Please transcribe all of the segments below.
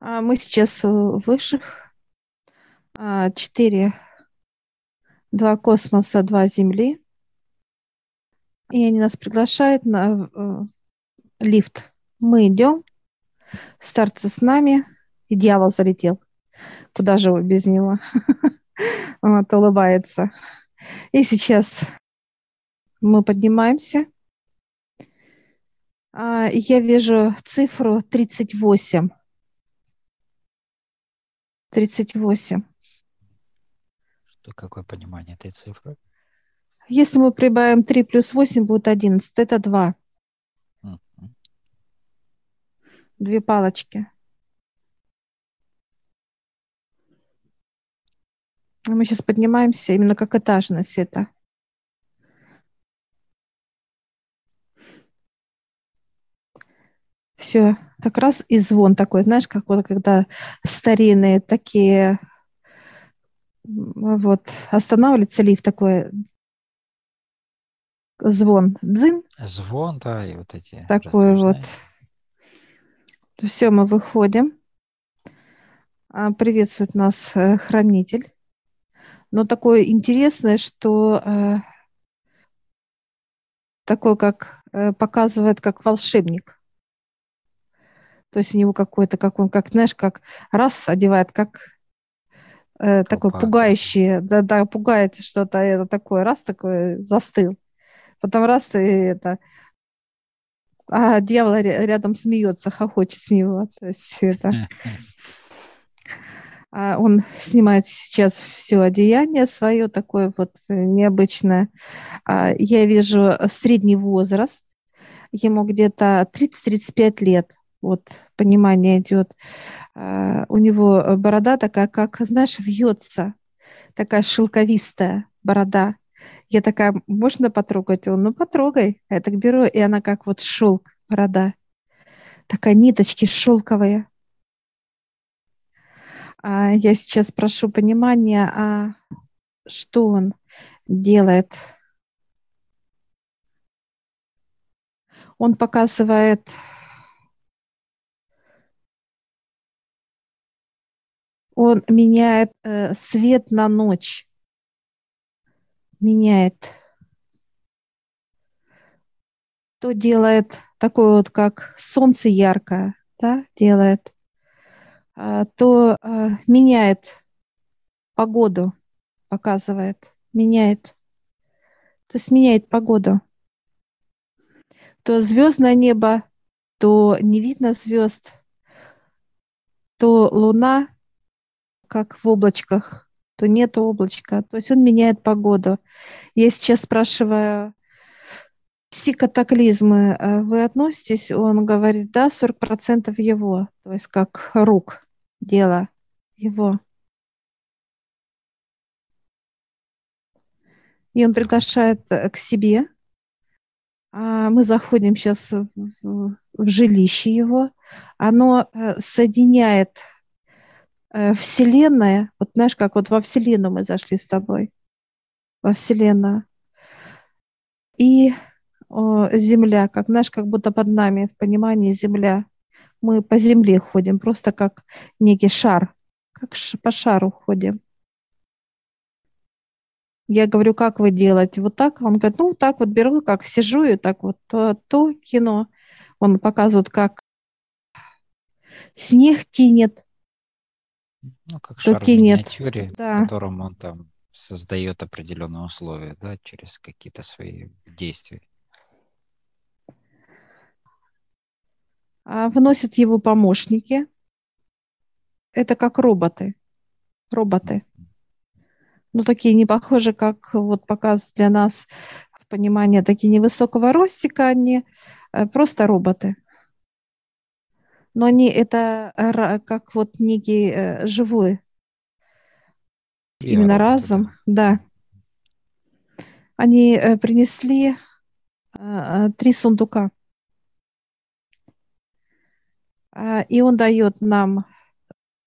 А, мы сейчас в высших. А, четыре. Два космоса, два Земли. И они нас приглашают на э, лифт. Мы идем. Старцы с нами. И дьявол залетел. Куда же вы без него? Вот, улыбается. И сейчас мы поднимаемся. А, я вижу цифру 38. 38. Что, какое понимание этой цифры? Если мы прибавим 3 плюс 8, будет 11. Это 2. Mm-hmm. Две палочки. Мы сейчас поднимаемся именно как этажность это. Все, так раз и звон такой, знаешь, как вот когда старинные такие, вот, останавливается лифт такой, звон, дзин. Звон, да, и вот эти. Такой вот. Все, мы выходим. А, приветствует нас э, хранитель. Но такое интересное, что э, такой, как э, показывает, как волшебник. То есть у него какой-то, как он, как, знаешь, как раз одевает, как э, такой пугающий, да-да, пугает что-то, это такое, раз такой застыл. Потом раз и это, а дьявол рядом смеется, хохочет с него. То есть это... А он снимает сейчас все одеяние свое, такое вот необычное. А я вижу средний возраст, ему где-то 30-35 лет вот понимание идет. А, у него борода такая, как, знаешь, вьется, такая шелковистая борода. Я такая, можно потрогать? Он, ну потрогай. Я так беру, и она как вот шелк, борода. Такая ниточки шелковые. А я сейчас прошу понимания, а что он делает? Он показывает он меняет э, свет на ночь. Меняет. То делает такое вот, как солнце яркое, да, делает. А, то а, меняет погоду, показывает, меняет. То есть меняет погоду. То звездное небо, то не видно звезд, то луна как в облачках, то нет облачка. То есть он меняет погоду. Я сейчас спрашиваю, все катаклизмы э, вы относитесь? Он говорит, да, 40% его, то есть как рук дело его. И он приглашает э, к себе. А мы заходим сейчас в, жилище его. Оно э, соединяет Вселенная, вот знаешь, как вот во Вселенную мы зашли с тобой, во Вселенную. И о, Земля, как знаешь, как будто под нами в понимании Земля. Мы по Земле ходим, просто как некий шар, как по шару ходим. Я говорю, как вы делаете? Вот так? Он говорит, ну, так вот беру, как сижу и так вот то, то кино. Он показывает, как снег кинет, ну, как шар в миниатюре, да. в котором он там создает определенные условия, да, через какие-то свои действия. А вносят его помощники. Это как роботы. Роботы. Ну, такие не похожи, как вот показывают для нас в понимании такие невысокого ростика, они э, просто роботы но они это как вот некий э, живой, именно разум, да. Они э, принесли э, три сундука. А, и он дает нам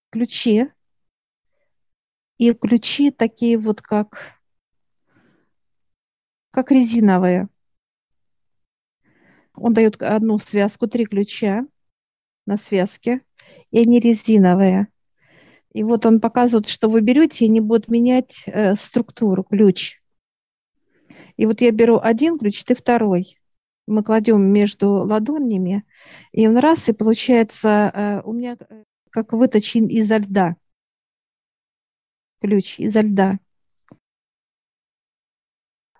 ключи. И ключи такие вот как, как резиновые. Он дает одну связку, три ключа на связке, и они резиновые. И вот он показывает, что вы берете, и они будут менять э, структуру, ключ. И вот я беру один ключ, ты второй. Мы кладем между ладонями, и он раз, и получается э, у меня э, как выточен изо льда. Ключ изо льда.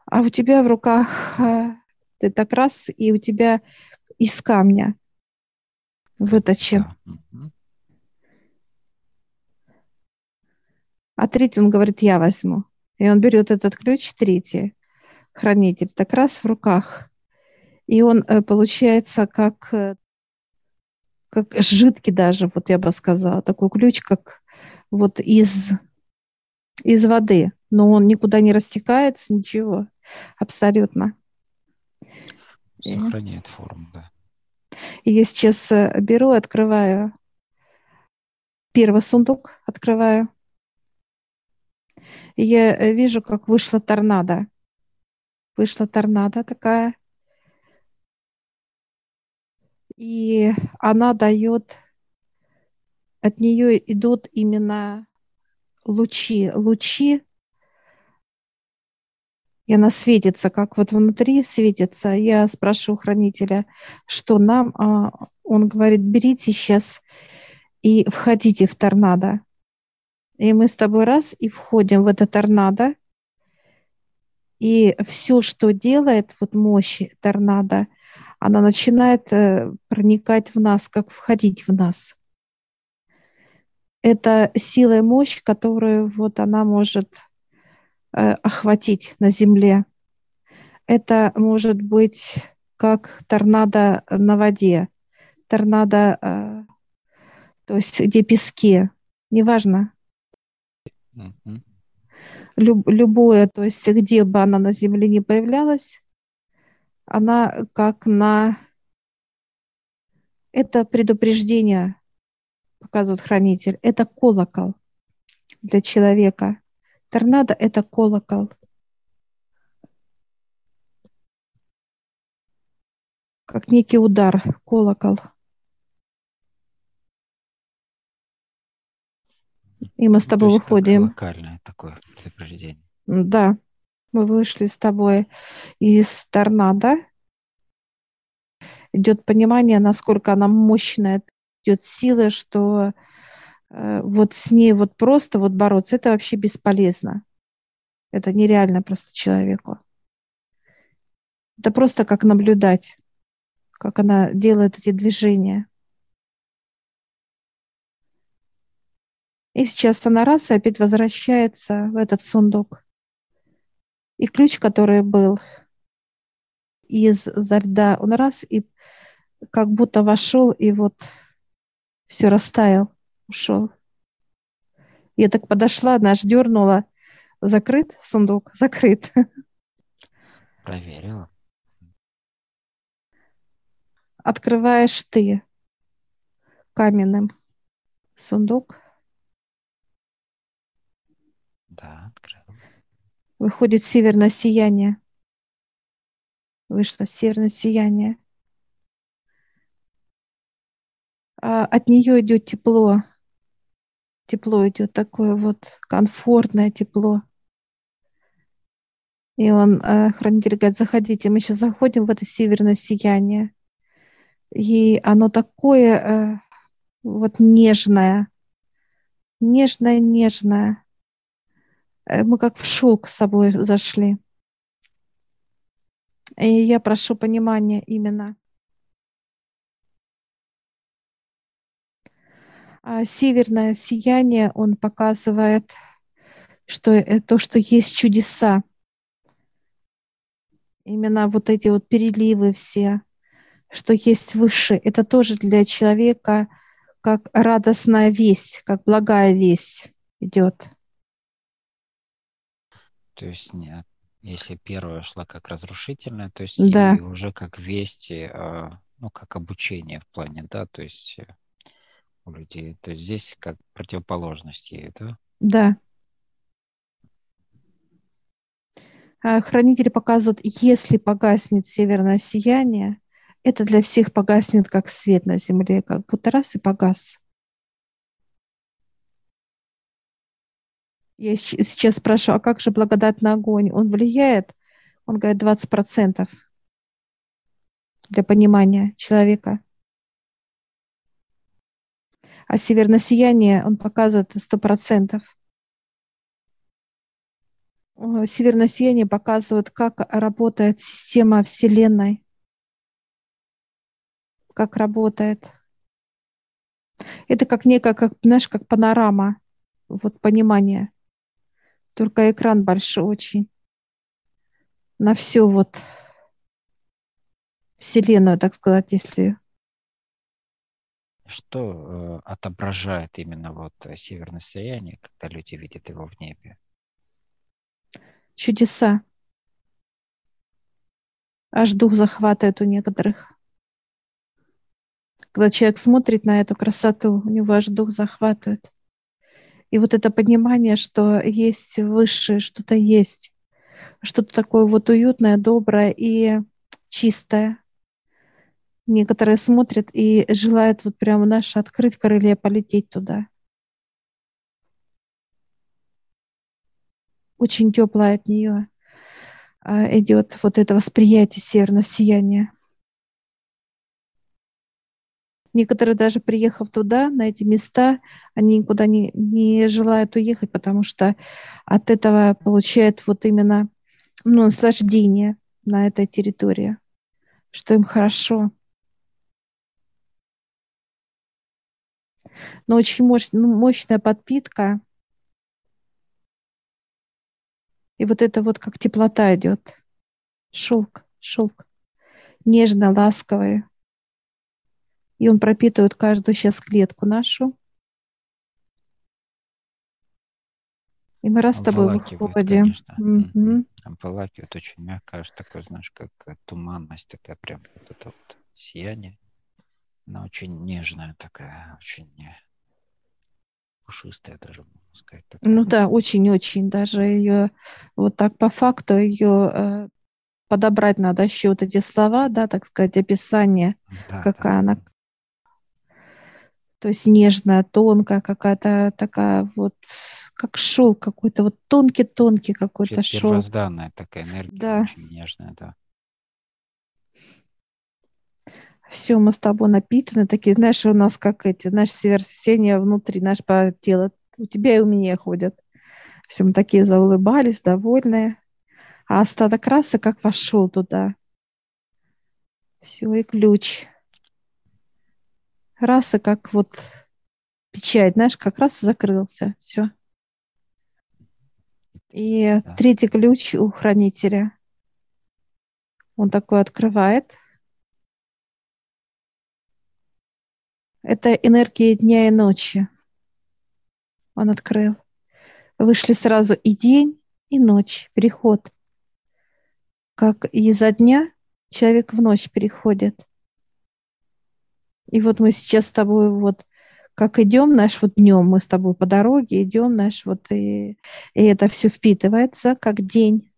А у тебя в руках э, ты так раз, и у тебя из камня выточен. А третий он говорит, я возьму. И он берет этот ключ, третий, хранитель, так раз в руках. И он э, получается как, э, как жидкий даже, вот я бы сказала, такой ключ, как вот из, из воды. Но он никуда не растекается, ничего, абсолютно. Сохраняет форму, да. И я сейчас э, беру, открываю первый сундук, открываю. И я э, вижу, как вышла торнадо. Вышла торнадо такая. И она дает, от нее идут именно лучи, лучи и она светится, как вот внутри светится. Я спрашиваю хранителя, что нам, а он говорит, берите сейчас и входите в торнадо. И мы с тобой раз и входим в это торнадо. И все, что делает вот мощь торнадо, она начинает э, проникать в нас, как входить в нас. Это сила и мощь, которую вот она может охватить на Земле. Это может быть как торнадо на воде, торнадо, э, то есть где пески, неважно. Mm-hmm. Люб, любое, то есть где бы она на Земле не появлялась, она как на... Это предупреждение, показывает хранитель, это колокол для человека. Торнадо – это колокол. Как некий удар, колокол. И мы с тобой То выходим. локальное такое предупреждение. Да, мы вышли с тобой из торнадо. Идет понимание, насколько она мощная, идет сила, что вот с ней вот просто вот бороться, это вообще бесполезно. Это нереально просто человеку. Это просто как наблюдать, как она делает эти движения. И сейчас она раз и опять возвращается в этот сундук. И ключ, который был из-за льда, он раз и как будто вошел и вот все растаял ушел. Я так подошла, одна аж дернула. Закрыт сундук? Закрыт. Проверила. Открываешь ты каменным сундук. Да, открыл. Выходит северное сияние. Вышло северное сияние. А от нее идет тепло тепло идет, такое вот комфортное тепло. И он, э, хранитель говорит, заходите, мы сейчас заходим в это северное сияние. И оно такое э, вот нежное, нежное, нежное. Э, мы как в шелк с собой зашли. И я прошу понимания именно. Северное сияние, он показывает, что э, то, что есть чудеса. Именно вот эти вот переливы все, что есть выше, это тоже для человека как радостная весть, как благая весть идет. То есть нет, если первая шла как разрушительная, то есть да. уже как вести, а, ну как обучение в плане, да, то есть э, у людей. То есть здесь как противоположность ей, да? Да. Хранители показывают, если погаснет северное сияние, это для всех погаснет как свет на земле, как будто раз и погас. Я сейчас спрашиваю, а как же благодать на огонь? Он влияет? Он говорит, 20% для понимания человека. А северное сияние он показывает 100%. Северное сияние показывает, как работает система Вселенной. Как работает. Это как некая, как, знаешь, как панорама, вот понимание. Только экран большой очень. На всю вот Вселенную, так сказать, если что э, отображает именно вот северное сияние, когда люди видят его в небе? Чудеса. Аж дух захватывает у некоторых. Когда человек смотрит на эту красоту, у него аж дух захватывает. И вот это понимание, что есть высшее, что-то есть, что-то такое вот уютное, доброе и чистое. Некоторые смотрят и желают вот прямо наш открыть крылья, полететь туда. Очень теплое от нее а, идет вот это восприятие северного сияния. Некоторые даже приехав туда, на эти места, они никуда не, не желают уехать, потому что от этого получают вот именно ну, наслаждение на этой территории, что им хорошо. Но очень мощ, ну, мощная подпитка. И вот это вот как теплота идет. Шелк, шелк. Нежно, ласковый. И он пропитывает каждую сейчас клетку нашу. И мы раз с тобой выходим. Угу. Обволакивает очень мягко, аж такой, знаешь, как туманность, такая прям вот это вот сияние. Она очень нежная такая, очень пушистая даже, можно сказать. Такая. Ну да, очень-очень. Даже ее вот так по факту ее э, подобрать надо еще вот эти слова, да, так сказать, описание, да, какая да. она то есть нежная, тонкая, какая-то такая вот, как шел какой-то, вот тонкий-тонкий какой-то шел. Первозданная такая энергия, да. очень нежная, да. Все, мы с тобой напитаны, такие, знаешь, у нас как эти, знаешь, сверхсения внутри, наш по телу, у тебя и у меня ходят. Все мы такие заулыбались, довольные. А остаток расы как вошел туда. Все, и ключ раз и как вот печать, знаешь, как раз закрылся, все. И да. третий ключ у хранителя. Он такой открывает. Это энергия дня и ночи. Он открыл. Вышли сразу и день, и ночь, переход. Как изо дня человек в ночь переходит. И вот мы сейчас с тобой вот как идем, наш вот днем мы с тобой по дороге идем, наш вот и, и это все впитывается как день.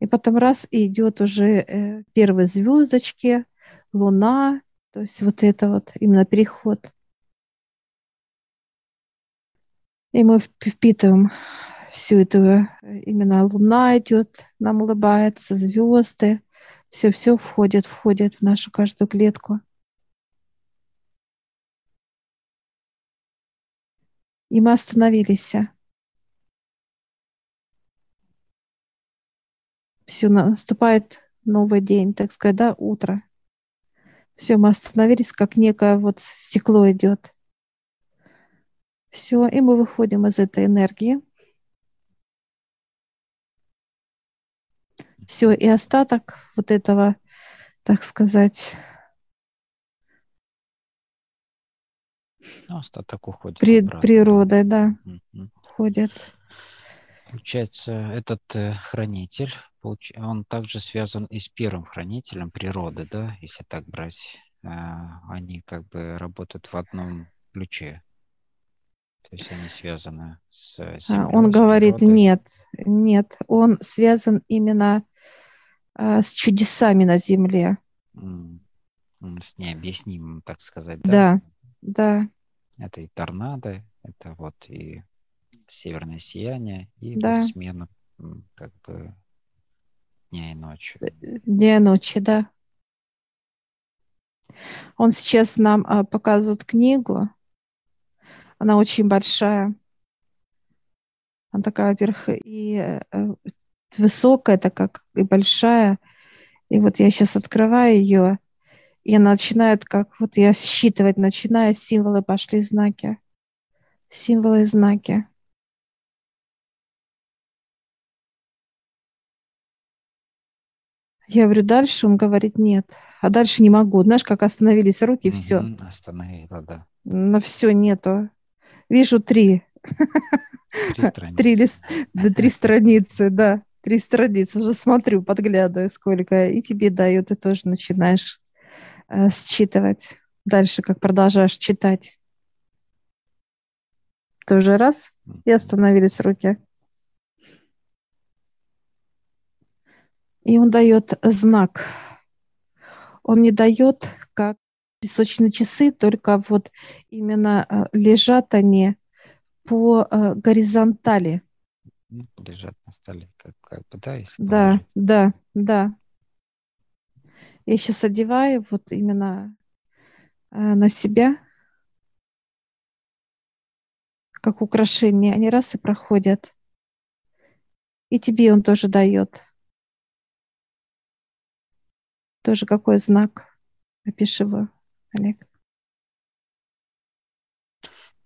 И потом раз и идет уже э, первые звездочки, луна, то есть вот это вот именно переход. И мы впитываем всю эту, именно луна идет, нам улыбается, звезды, все-все входит, входит в нашу каждую клетку. И мы остановились. Все, наступает новый день, так сказать, да, утро. Все, мы остановились, как некое вот стекло идет. Все, и мы выходим из этой энергии. Все, и остаток вот этого, так сказать, Ну, остаток уходит. При, обратно. Природой, да, уходит. Получается, этот э, хранитель, получ... он также связан и с первым хранителем природы, да, если так брать. Э, они как бы работают в одном ключе. То есть они связаны с а, землей, Он с говорит, природой. нет, нет, он связан именно э, с чудесами на земле. С необъяснимым, так сказать, да? Да, да. Это и торнадо, это вот и северное сияние и Да. м, как бы дня и ночи. Дня и ночи, да. Он сейчас нам а, показывает книгу. Она очень большая. Она такая, во-первых, и э, э, высокая, такая, как и большая. И вот я сейчас открываю ее, и она начинает, как вот я считывать начинаю, символы пошли, знаки. Символы и знаки. Я говорю, дальше, он говорит, нет. А дальше не могу. Знаешь, как остановились руки, и все. Остановила, да. На все нету. Вижу три. Три страницы. Три, лист, да, три страницы, да. Три страницы. Уже смотрю, подглядываю, сколько. И тебе дают, ты тоже начинаешь э, считывать. Дальше, как продолжаешь читать. Тоже раз, и остановились руки. И он дает знак. Он не дает, как песочные часы, только вот именно э, лежат они по э, горизонтали. Лежат на столе, как, как бы, да, если Да, положить. да, да. Я сейчас одеваю вот именно э, на себя, как украшение. Они раз и проходят. И тебе он тоже дает. Тоже какой знак? Опиши его, Олег.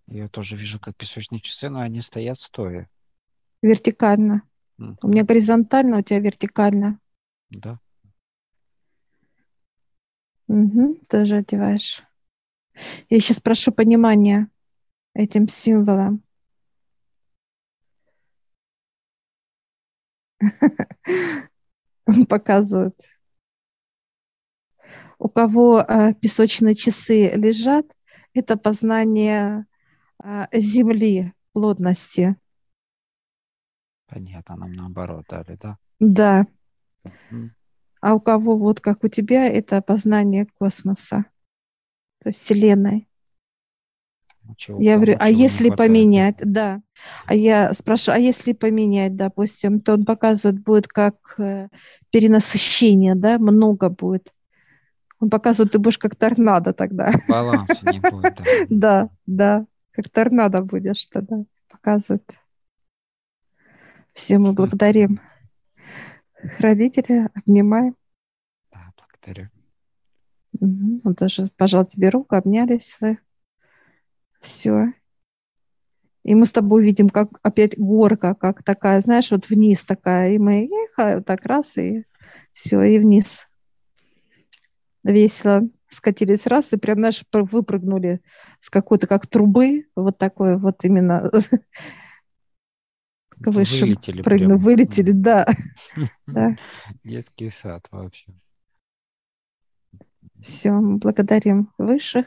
Я тоже вижу, как песочные часы, но они стоят стоя. Вертикально. Мгм. У меня горизонтально, у тебя вертикально. Да. Мгм, тоже одеваешь. Я сейчас прошу понимания этим символом. Он показывает. У кого э, песочные часы лежат, это познание э, земли, плотности. Понятно, нам наоборот дали, да? Да. Мгм. А у кого, вот как у тебя, это познание космоса, то есть Вселенной. Ну, чего Я говорю, а если поменять, да. А я спрашиваю, а если поменять, допустим, то он показывает, будет как э, перенасыщение, да, много будет. Он показывает, ты будешь как торнадо тогда. Баланса не будет, да. Да, как торнадо будешь тогда, показывает. Все мы благодарим хранителя, обнимаем. Да, благодарю. Мгм. Он тоже пожал тебе руку, обнялись вы. Все. И мы с тобой видим, как опять горка, как такая, знаешь, вот вниз такая. И мы эх, вот так раз, и все, и вниз. Весело скатились раз, и прям, пр- выпрыгнули с какой-то, как трубы, вот такой вот именно высшим Вылетели прыгну, прям. вылетели, да, да. Детский сад вообще. Все, благодарим высших.